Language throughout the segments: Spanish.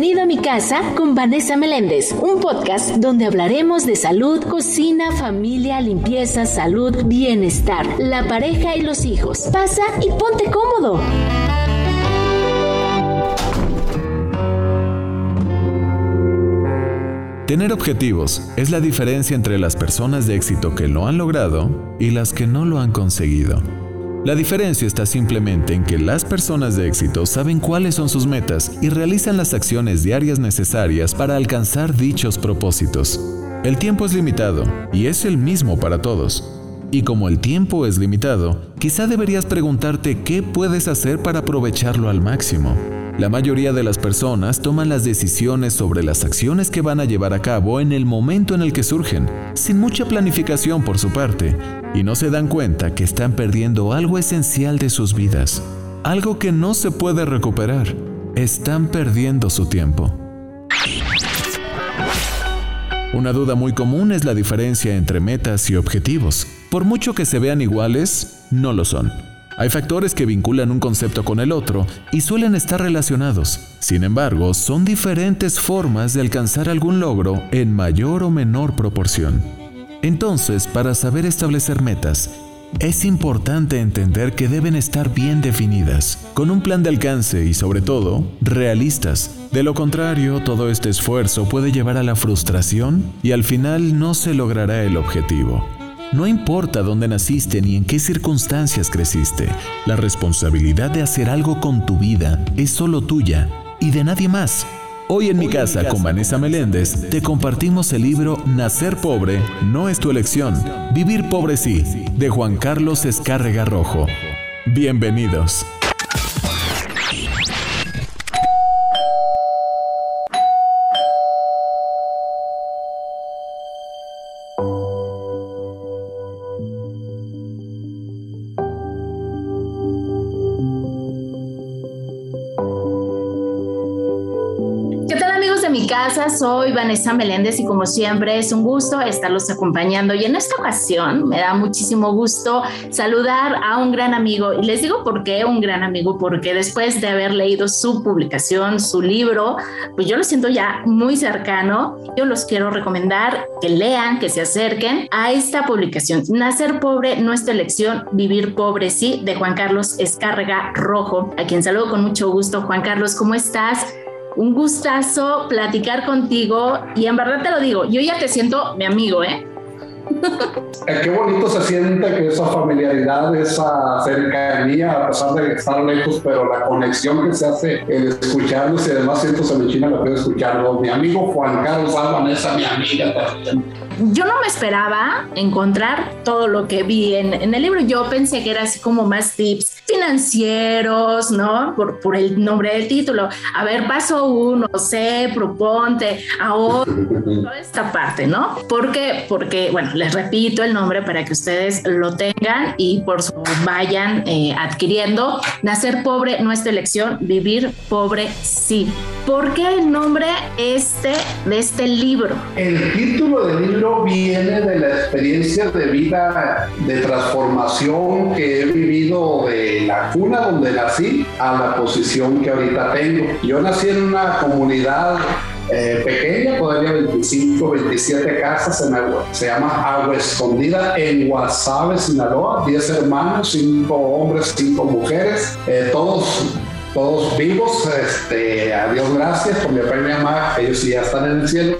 Bienvenido a mi casa con Vanessa Meléndez, un podcast donde hablaremos de salud, cocina, familia, limpieza, salud, bienestar, la pareja y los hijos. Pasa y ponte cómodo. Tener objetivos es la diferencia entre las personas de éxito que lo han logrado y las que no lo han conseguido. La diferencia está simplemente en que las personas de éxito saben cuáles son sus metas y realizan las acciones diarias necesarias para alcanzar dichos propósitos. El tiempo es limitado y es el mismo para todos. Y como el tiempo es limitado, quizá deberías preguntarte qué puedes hacer para aprovecharlo al máximo. La mayoría de las personas toman las decisiones sobre las acciones que van a llevar a cabo en el momento en el que surgen, sin mucha planificación por su parte, y no se dan cuenta que están perdiendo algo esencial de sus vidas, algo que no se puede recuperar. Están perdiendo su tiempo. Una duda muy común es la diferencia entre metas y objetivos. Por mucho que se vean iguales, no lo son. Hay factores que vinculan un concepto con el otro y suelen estar relacionados. Sin embargo, son diferentes formas de alcanzar algún logro en mayor o menor proporción. Entonces, para saber establecer metas, es importante entender que deben estar bien definidas, con un plan de alcance y sobre todo, realistas. De lo contrario, todo este esfuerzo puede llevar a la frustración y al final no se logrará el objetivo. No importa dónde naciste ni en qué circunstancias creciste, la responsabilidad de hacer algo con tu vida es solo tuya y de nadie más. Hoy en mi casa con Vanessa Meléndez te compartimos el libro Nacer pobre no es tu elección, vivir pobre sí, de Juan Carlos Escárrega Rojo. Bienvenidos. Soy Vanessa Meléndez y como siempre es un gusto estarlos acompañando y en esta ocasión me da muchísimo gusto saludar a un gran amigo y les digo por qué un gran amigo porque después de haber leído su publicación, su libro, pues yo lo siento ya muy cercano. Yo los quiero recomendar que lean, que se acerquen a esta publicación. Nacer pobre, nuestra elección, vivir pobre sí, de Juan Carlos Escárrega Rojo, a quien saludo con mucho gusto. Juan Carlos, ¿cómo estás? Un gustazo platicar contigo y en verdad te lo digo, yo ya te siento mi amigo, ¿eh? eh qué bonito se siente que esa familiaridad, esa cercanía, a pesar de estar lejos, pero la conexión que se hace el escucharnos y además siento se me china la puedo escucharlo. Mi amigo Juan Carlos Alban, esa mi amiga también yo no me esperaba encontrar todo lo que vi en, el libro. Yo pensé que era así como más tips financieros, ¿no? Por, el nombre del título. A ver, paso uno, sé, proponte, ahora, toda esta parte, ¿no? ¿Por qué? Porque, bueno, les repito el nombre para que ustedes lo tengan y por su vayan eh, adquiriendo. Nacer pobre, nuestra elección, vivir pobre, sí. ¿Por qué el nombre este de este libro? El título del libro viene de la experiencia de vida, de transformación que he vivido de la cuna donde nací a la posición que ahorita tengo. Yo nací en una comunidad eh, pequeña, todavía 25, 27 casas en agua. Se llama Agua Escondida en Guasave, Sinaloa. 10 hermanos, 5 hombres, 5 mujeres, eh, todos todos vivos, este, a Dios gracias por mi papá y mi mamá, ellos ya están en el cielo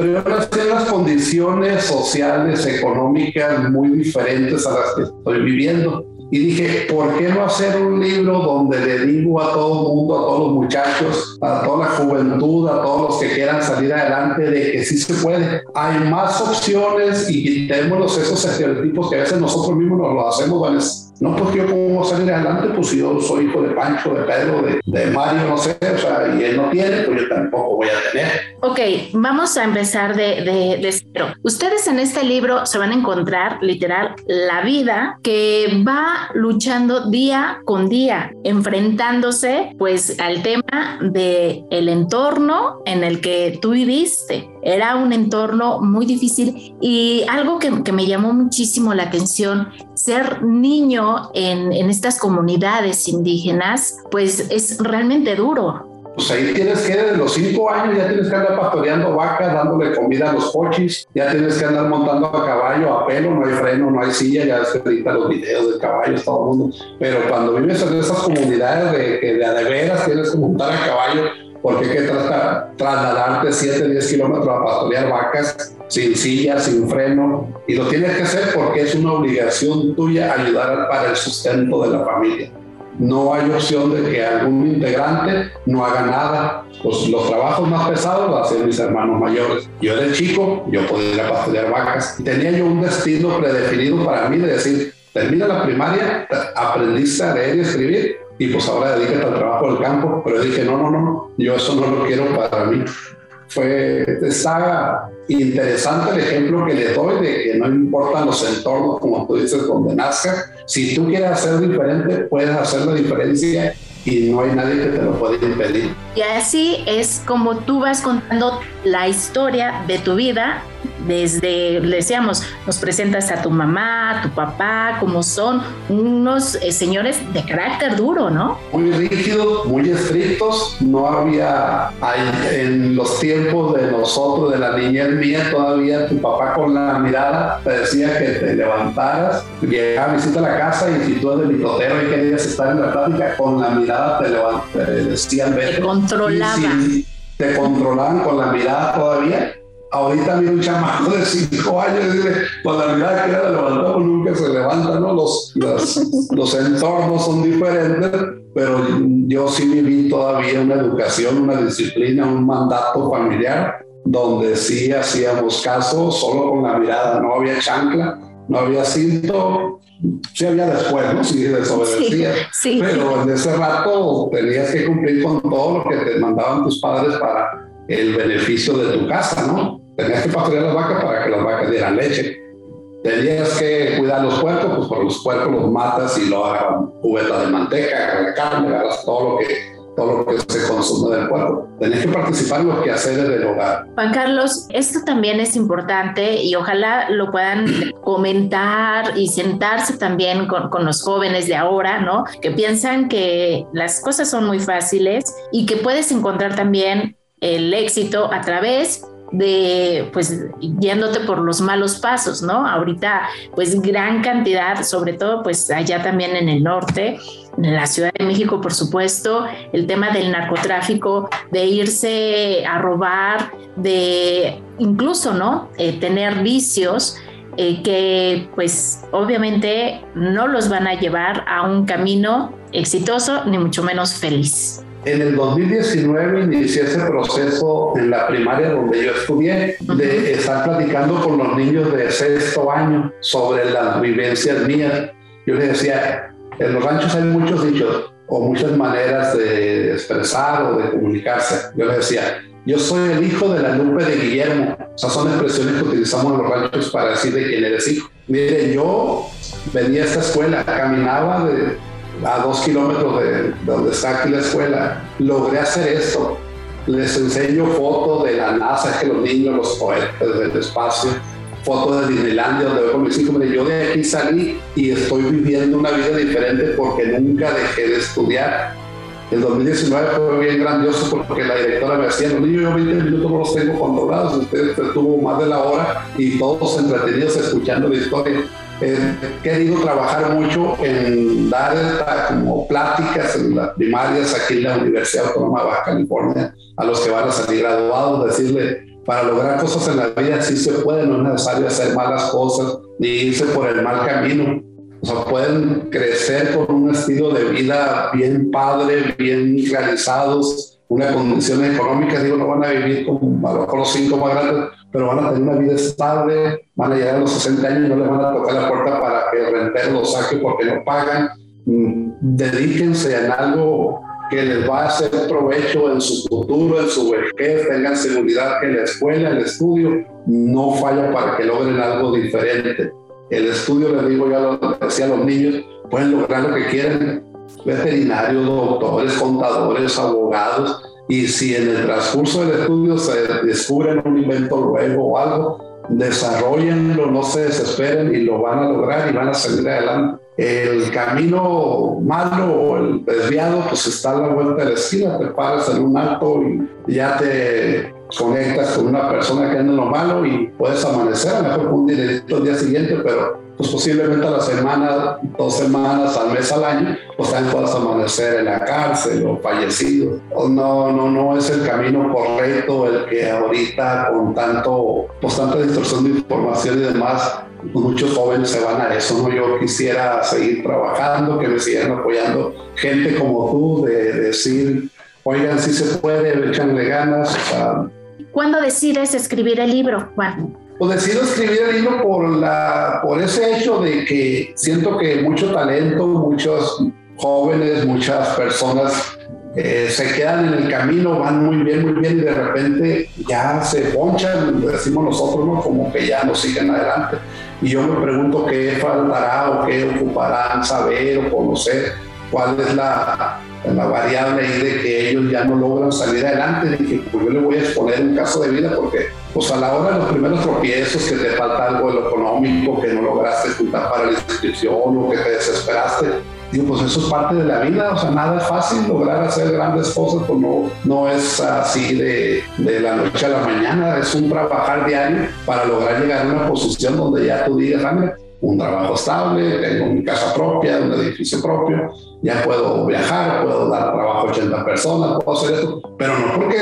pero ahora las condiciones sociales, económicas muy diferentes a las que estoy viviendo. Y dije, ¿por qué no hacer un libro donde le digo a todo el mundo, a todos los muchachos, a toda la juventud, a todos los que quieran salir adelante, de que sí se puede? Hay más opciones y quitémonos esos estereotipos que a veces nosotros mismos nos lo hacemos, no, porque yo cómo salir adelante, pues si yo soy hijo de Pancho, de Pedro, de, Mario, no sé, o sea, y él no tiene, pues yo tampoco voy a tener. Ok, vamos a empezar de, de, de cero. Ustedes en este libro se van a encontrar literal la vida que va luchando día con día, enfrentándose pues al tema de el entorno en el que tú viviste. Era un entorno muy difícil y algo que, que me llamó muchísimo la atención, ser niño en, estas comunidades indígenas, pues es realmente duro. pues ahí tienes que, desde los cinco años, ya tienes que andar pastoreando vacas, dándole comida a los coches, ya tienes que andar montando a caballo, a pelo, no hay freno, no hay silla, ya se edita los videos de caballos, todo el mundo. Pero cuando vives en esas comunidades de que de, de veras tienes que montar a caballo, porque hay que tratar, trasladarte 7, 10 kilómetros a pastorear vacas sin silla, sin freno, y lo tienes que hacer porque es una obligación tuya ayudar para el sustento de la familia no hay opción de que algún integrante no haga nada. Pues los trabajos más pesados los hacen mis hermanos mayores. Yo era chico, yo podía ir a pastorear vacas. Tenía yo un destino predefinido para mí de decir, termina la primaria, aprendiste a leer y escribir, y pues ahora dedícate al trabajo del campo. Pero dije, no, no, no, yo eso no lo quiero para mí fue, está interesante el ejemplo que le doy de que no importan los entornos, como tú dices, donde nazca. Si tú quieres hacer diferente, puedes hacer la diferencia y no hay nadie que te lo pueda impedir. Y así es como tú vas contando la historia de tu vida desde, le decíamos, nos presentas a tu mamá, a tu papá, como son unos eh, señores de carácter duro, ¿no? Muy rígidos, muy estrictos, no había en los tiempos de nosotros, de la niñez mía, todavía tu papá con la mirada te decía que te levantaras, llegaba a visita la casa y si tú eres mitotero y querías estar en la plática, con la mirada te, levantaban, te decían Te controlaban. te controlaban con la mirada todavía ahorita viene un chamaco de cinco años y dice, pues la mirada que era levantado nunca se levanta, ¿no? Los, los, entornos son diferentes, pero yo sí viví todavía una educación, una disciplina, un mandato familiar donde sí hacíamos caso solo con la mirada, no había chancla, no había cinto, sí había después, ¿no? Sí desobedecía, sí, pero en ese rato tenías que cumplir con todo lo que te mandaban tus padres para el beneficio de tu casa, ¿no? Tenías que pastorear las vacas para que las vacas dieran leche. Tenías que cuidar los puercos, pues por los puercos los matas y lo hagan cubeta de manteca, de carne, agarras todo lo que todo lo que se consume del puerco. Tenías que participar en los quehaceres del hogar. Juan Carlos, esto también es importante y ojalá lo puedan comentar y sentarse también con, con, los jóvenes de ahora, ¿no? Que piensan que las cosas son muy fáciles y que puedes encontrar también el éxito a través de pues yéndote por los malos pasos, ¿no? Ahorita pues gran cantidad, sobre todo pues allá también en el norte, en la Ciudad de México por supuesto, el tema del narcotráfico, de irse a robar, de incluso, ¿no? Eh, tener vicios. Eh, que pues obviamente no los van a llevar a un camino exitoso ni mucho menos feliz. En el 2019 inicié ese proceso en la primaria donde yo estudié, de estar platicando con los niños de sexto año sobre las vivencias mías. Yo les decía, en los ranchos hay muchos dichos o muchas maneras de expresar o de comunicarse. Yo les decía, yo soy el hijo de la Lupe de Guillermo. O sea, son expresiones que utilizamos en los ranchos para decir de quién eres hijo. Miren, yo venía a esta escuela, caminaba de a dos kilómetros de, donde está aquí la escuela, logré hacer esto. Les enseño fotos de la NASA, que los niños, los poetas del espacio, fotos de Disneylandia, donde veo con mis hijos. Yo de aquí salí y estoy viviendo una vida diferente porque nunca dejé de estudiar. El 2019 fue bien grandioso porque la directora me decía, los niños yo 20 minutos no los tengo controlados, usted estuvo más de la hora y todos entretenidos escuchando la historia he querido trabajar mucho en dar como pláticas en las primarias aquí en la Universidad Autónoma de Baja California a los que van a salir graduados, decirle, para lograr cosas en la vida sí se puede, no es necesario hacer malas cosas ni irse por el mal camino. O sea, pueden crecer con un estilo de vida bien padre, bien realizados, una condición económica, digo, no van a vivir como a los cinco más grandes, pero van a tener una vida estable, van a llegar a los 60 años y no les van a tocar la puerta para que renter los saque porque no pagan. Mm, dedíquense en algo que les va a hacer provecho en su futuro, en su vejez, tengan seguridad que la escuela, el estudio, no falla para que logren algo diferente. El estudio, les digo, ya lo decía a los niños, pueden lograr lo que quieren, veterinarios, doctores, contadores, abogados, y si en el transcurso del estudio se descubren un invento nuevo o algo, desarrollenlo, no se desesperen y lo van a lograr y van a salir adelante. El camino malo o el desviado, pues está a la vuelta de la esquina, te paras en un alto y ya te conectas con una persona que anda en lo malo y puedes amanecer, a lo mejor un directo el día siguiente, pero pues posiblemente a la semana, dos semanas, al mes, al año, pues también puedas amanecer en la cárcel o fallecido. No, no, no es el camino correcto el que ahorita con tanto, pues tanta distorsión de información y demás, muchos jóvenes se van a eso, ¿no? Yo quisiera seguir trabajando, que me sigan apoyando gente como tú, de, decir, oigan, si se puede, echanle ganas, o sea, ¿Cuándo decides escribir el libro, Juan? Pues decido escribir el libro por, la, por ese hecho de que siento que mucho talento, muchos jóvenes, muchas personas eh, se quedan en el camino, van muy bien, muy bien y de repente ya se ponchan, decimos nosotros, ¿no? como que ya no siguen adelante. Y yo me pregunto qué faltará o qué ocuparán saber o conocer, cuál es la, la variable ahí de que ellos ya no logran salir adelante. Dije, pues yo le voy a exponer un caso de vida porque pues a la hora de los primeros tropiezos, que te falta algo de lo económico, que no lograste juntar para la inscripción o que te desesperaste, digo, pues eso es parte de la vida, o sea, nada es fácil, lograr hacer grandes cosas, pues no, no es así de, de la noche a la mañana, es un trabajar diario para lograr llegar a una posición donde ya tú digas, ah, un trabajo estable, tengo mi casa propia, un edificio propio, ya puedo viajar, puedo dar trabajo a 80 personas, puedo hacer esto, pero no porque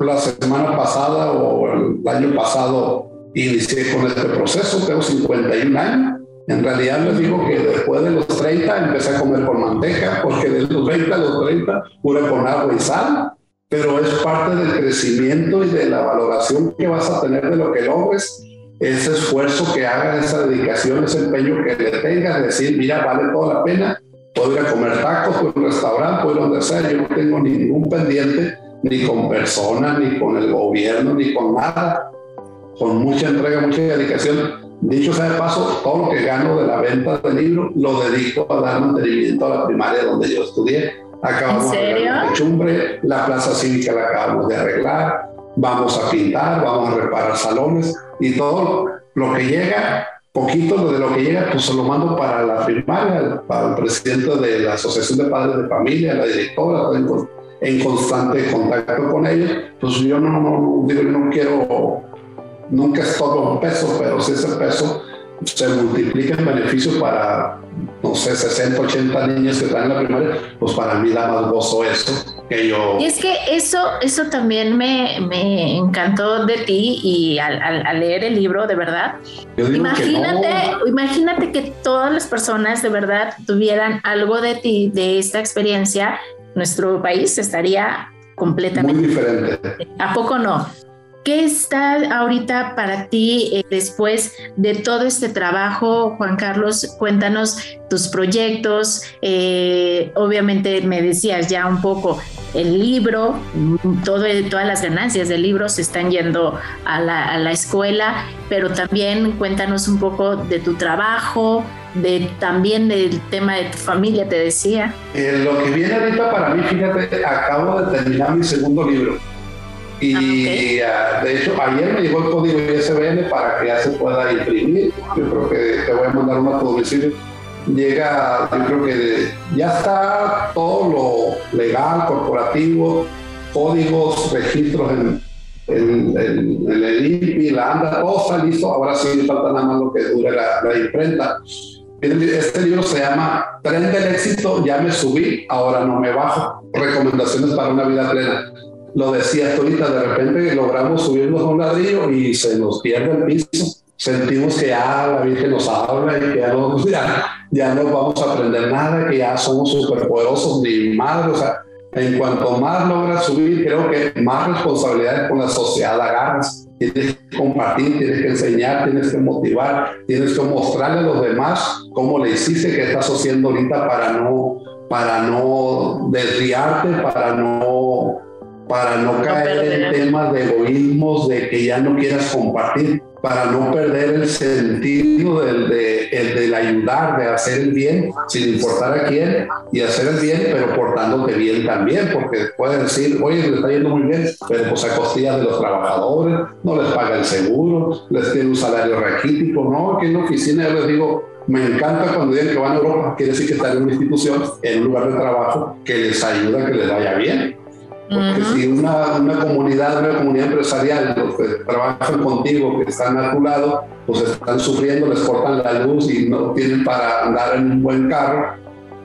la semana pasada o el año pasado inicié con este proceso, tengo 51 años. En realidad les digo que después de los 30 empecé a comer con manteca, porque de los 20 a los 30 pura con agua y sal, pero es parte del crecimiento y de la valoración que vas a tener de lo que logres ese esfuerzo que hagas, esa dedicación, ese empeño que le tengas, decir, mira, vale toda la pena, puedo ir a comer tacos, puedo ir a un restaurante, puedo ir donde sea, yo no tengo ningún pendiente, ni con personas, ni con el gobierno, ni con nada, con mucha entrega, mucha dedicación. Dicho sea de paso, todo lo que gano de la venta del libro lo dedico a dar mantenimiento a la primaria donde yo estudié. Acabamos de arreglar techumbre, la plaza cívica la acabamos de arreglar, vamos a pintar, vamos a reparar salones y todo lo que llega, poquito de lo que llega, pues se lo mando para la primaria, para el presidente de la Asociación de Padres de Familia, la directora, en, en constante contacto con ellos. Pues yo no, no, digo, no quiero, nunca es todo un peso, pero si ese peso se multiplica en beneficio para, no sé, 60, 80 niños que están en la primaria, pues para mí da más gozo eso que yo. Y es que eso, eso también me, me encantó de ti y al, al, leer el libro, de verdad. Imagínate, que imagínate que todas las personas de verdad tuvieran algo de ti, de esta experiencia, nuestro país estaría completamente muy diferente. ¿A poco no? ¿Qué está ahorita para ti eh, después de todo este trabajo, Juan Carlos? Cuéntanos tus proyectos. Eh, obviamente me decías ya un poco el libro, todo, todas las ganancias del libro se están yendo a la, escuela, pero también cuéntanos un poco de tu trabajo, de, también del tema de tu familia, te decía. Eh, lo que viene ahorita para mí, fíjate, acabo de terminar mi segundo libro. Y ah, ah, de hecho, ayer me llegó el código ISBN para que ya se pueda imprimir. Yo creo que te voy a mandar una a tu domicilio. Llega, yo creo que ya está todo lo legal, corporativo, códigos, registros en, en, el INPI, la ANDA, todo está listo. Ahora sí falta nada más lo que dure la, la imprenta. Este libro se llama Tren del éxito, ya me subí, ahora no me bajo. Recomendaciones para una vida plena lo decías ahorita, de repente logramos subirnos a un ladrillo y se nos pierde el piso. Sentimos que ya la Virgen nos habla y que ya no, ya, no vamos a aprender nada, que ya somos superpoderosos ni madre. O sea, en cuanto más logras subir, creo que más responsabilidades con la sociedad agarras. Tienes que compartir, tienes que enseñar, tienes que motivar, tienes que mostrarle a los demás cómo le hiciste que estás haciendo ahorita para no, para no desviarte, para no para no caer en temas de egoísmos, de que ya no quieras compartir. para no perder el sentido del, de, el del ayudar, de hacer el bien, sin importar a quién, y hacer el bien, pero portándote bien también, porque pueden decir, oye, le está yendo muy bien, pero pues a costillas de los trabajadores, no les paga el seguro, les tiene un salario raquítico, no, aquí en la oficina yo les digo, me encanta cuando dicen que van a Europa, quiere decir que están en una institución, en un lugar de trabajo que les ayuda, que les vaya bien. Porque si una, una, comunidad, una comunidad empresarial, los que trabajan contigo, que están a tu lado, pues están sufriendo, les cortan la luz y no tienen para andar en un buen carro,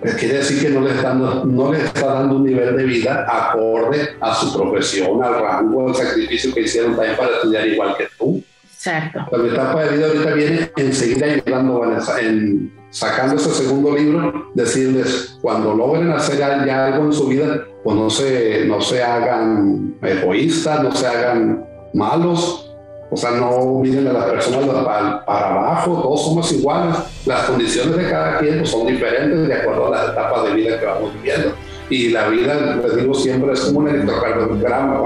pues quiere decir que no les, están, no les está dando un nivel de vida acorde a su profesión, al rango, al sacrificio que hicieron también para estudiar igual que tú. Exacto. La etapa de vida ahorita viene en seguir ayudando, Vanessa, en sacando ese segundo libro, decirles, cuando logren hacer ya algo en su vida, pues no se, no se hagan egoístas, no se hagan malos, o sea, no miren a las personas para, abajo, todos somos iguales, las condiciones de cada quien pues, son diferentes de acuerdo a las etapas de vida que vamos viviendo. Y la vida, les digo siempre, es como un electrocardiograma,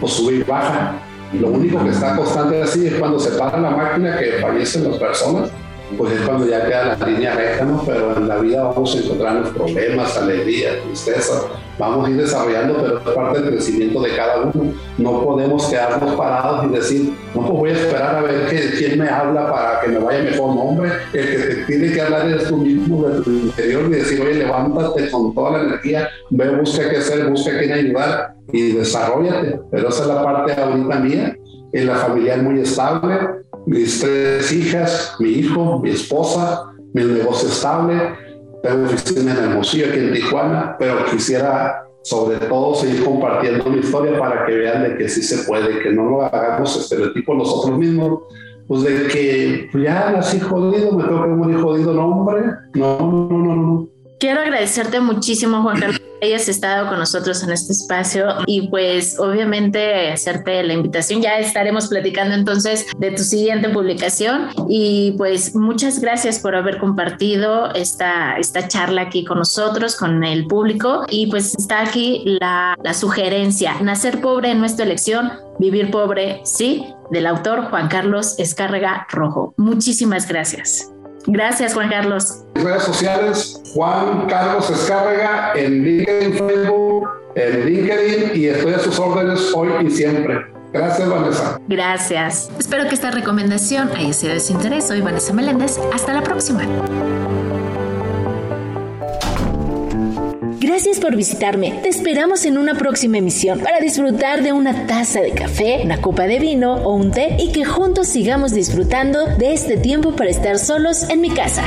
pues sube y baja. Lo único que está constante así es cuando se para la máquina que fallecen las personas, pues es cuando ya queda la línea recta, ¿no? Pero en la vida vamos a encontrar los problemas, alegrías, tristezas, vamos a ir desarrollando, pero es parte del crecimiento de cada uno. No podemos quedarnos parados y decir, no, pues voy a esperar a ver que, quién me habla para que me vaya mejor. No, hombre, el que te tiene que hablar es tú mismo, de tu interior, y decir, oye, levántate con toda la energía, ve, busca qué hacer, busca quién ayudar y desarrollate. Pero esa es la parte ahorita mía. En la familia es muy estable, mis tres hijas, mi hijo, mi esposa, mi negocio estable, tengo oficina en Hermosillo, aquí en Tijuana, pero quisiera sobre todo seguir compartiendo mi historia para que vean de que sí se puede, que no lo hagamos estereotipos nosotros mismos, pues de que pues ya nací jodido, me tengo que morir jodido, no hombre, no, no, no, no. Quiero agradecerte muchísimo, Juan Carlos hayas estado con nosotros en este espacio y pues obviamente hacerte la invitación. Ya estaremos platicando entonces de tu siguiente publicación y pues muchas gracias por haber compartido esta, esta charla aquí con nosotros, con el público y pues está aquí la, la sugerencia, nacer pobre en nuestra elección, vivir pobre, sí, del autor Juan Carlos Escárrega Rojo. Muchísimas gracias. Gracias, Juan Carlos. Redes sociales, Juan Carlos Escárrega, en LinkedIn, Facebook, en LinkedIn y estoy a sus órdenes hoy y siempre. Gracias, Vanessa. Gracias. Espero que esta recomendación haya sido de su interés. Soy Vanessa Meléndez. Hasta la próxima. Gracias por visitarme. Te esperamos en una próxima emisión para disfrutar de una taza de café, una copa de vino o un té y que juntos sigamos disfrutando de este tiempo para estar solos en mi casa.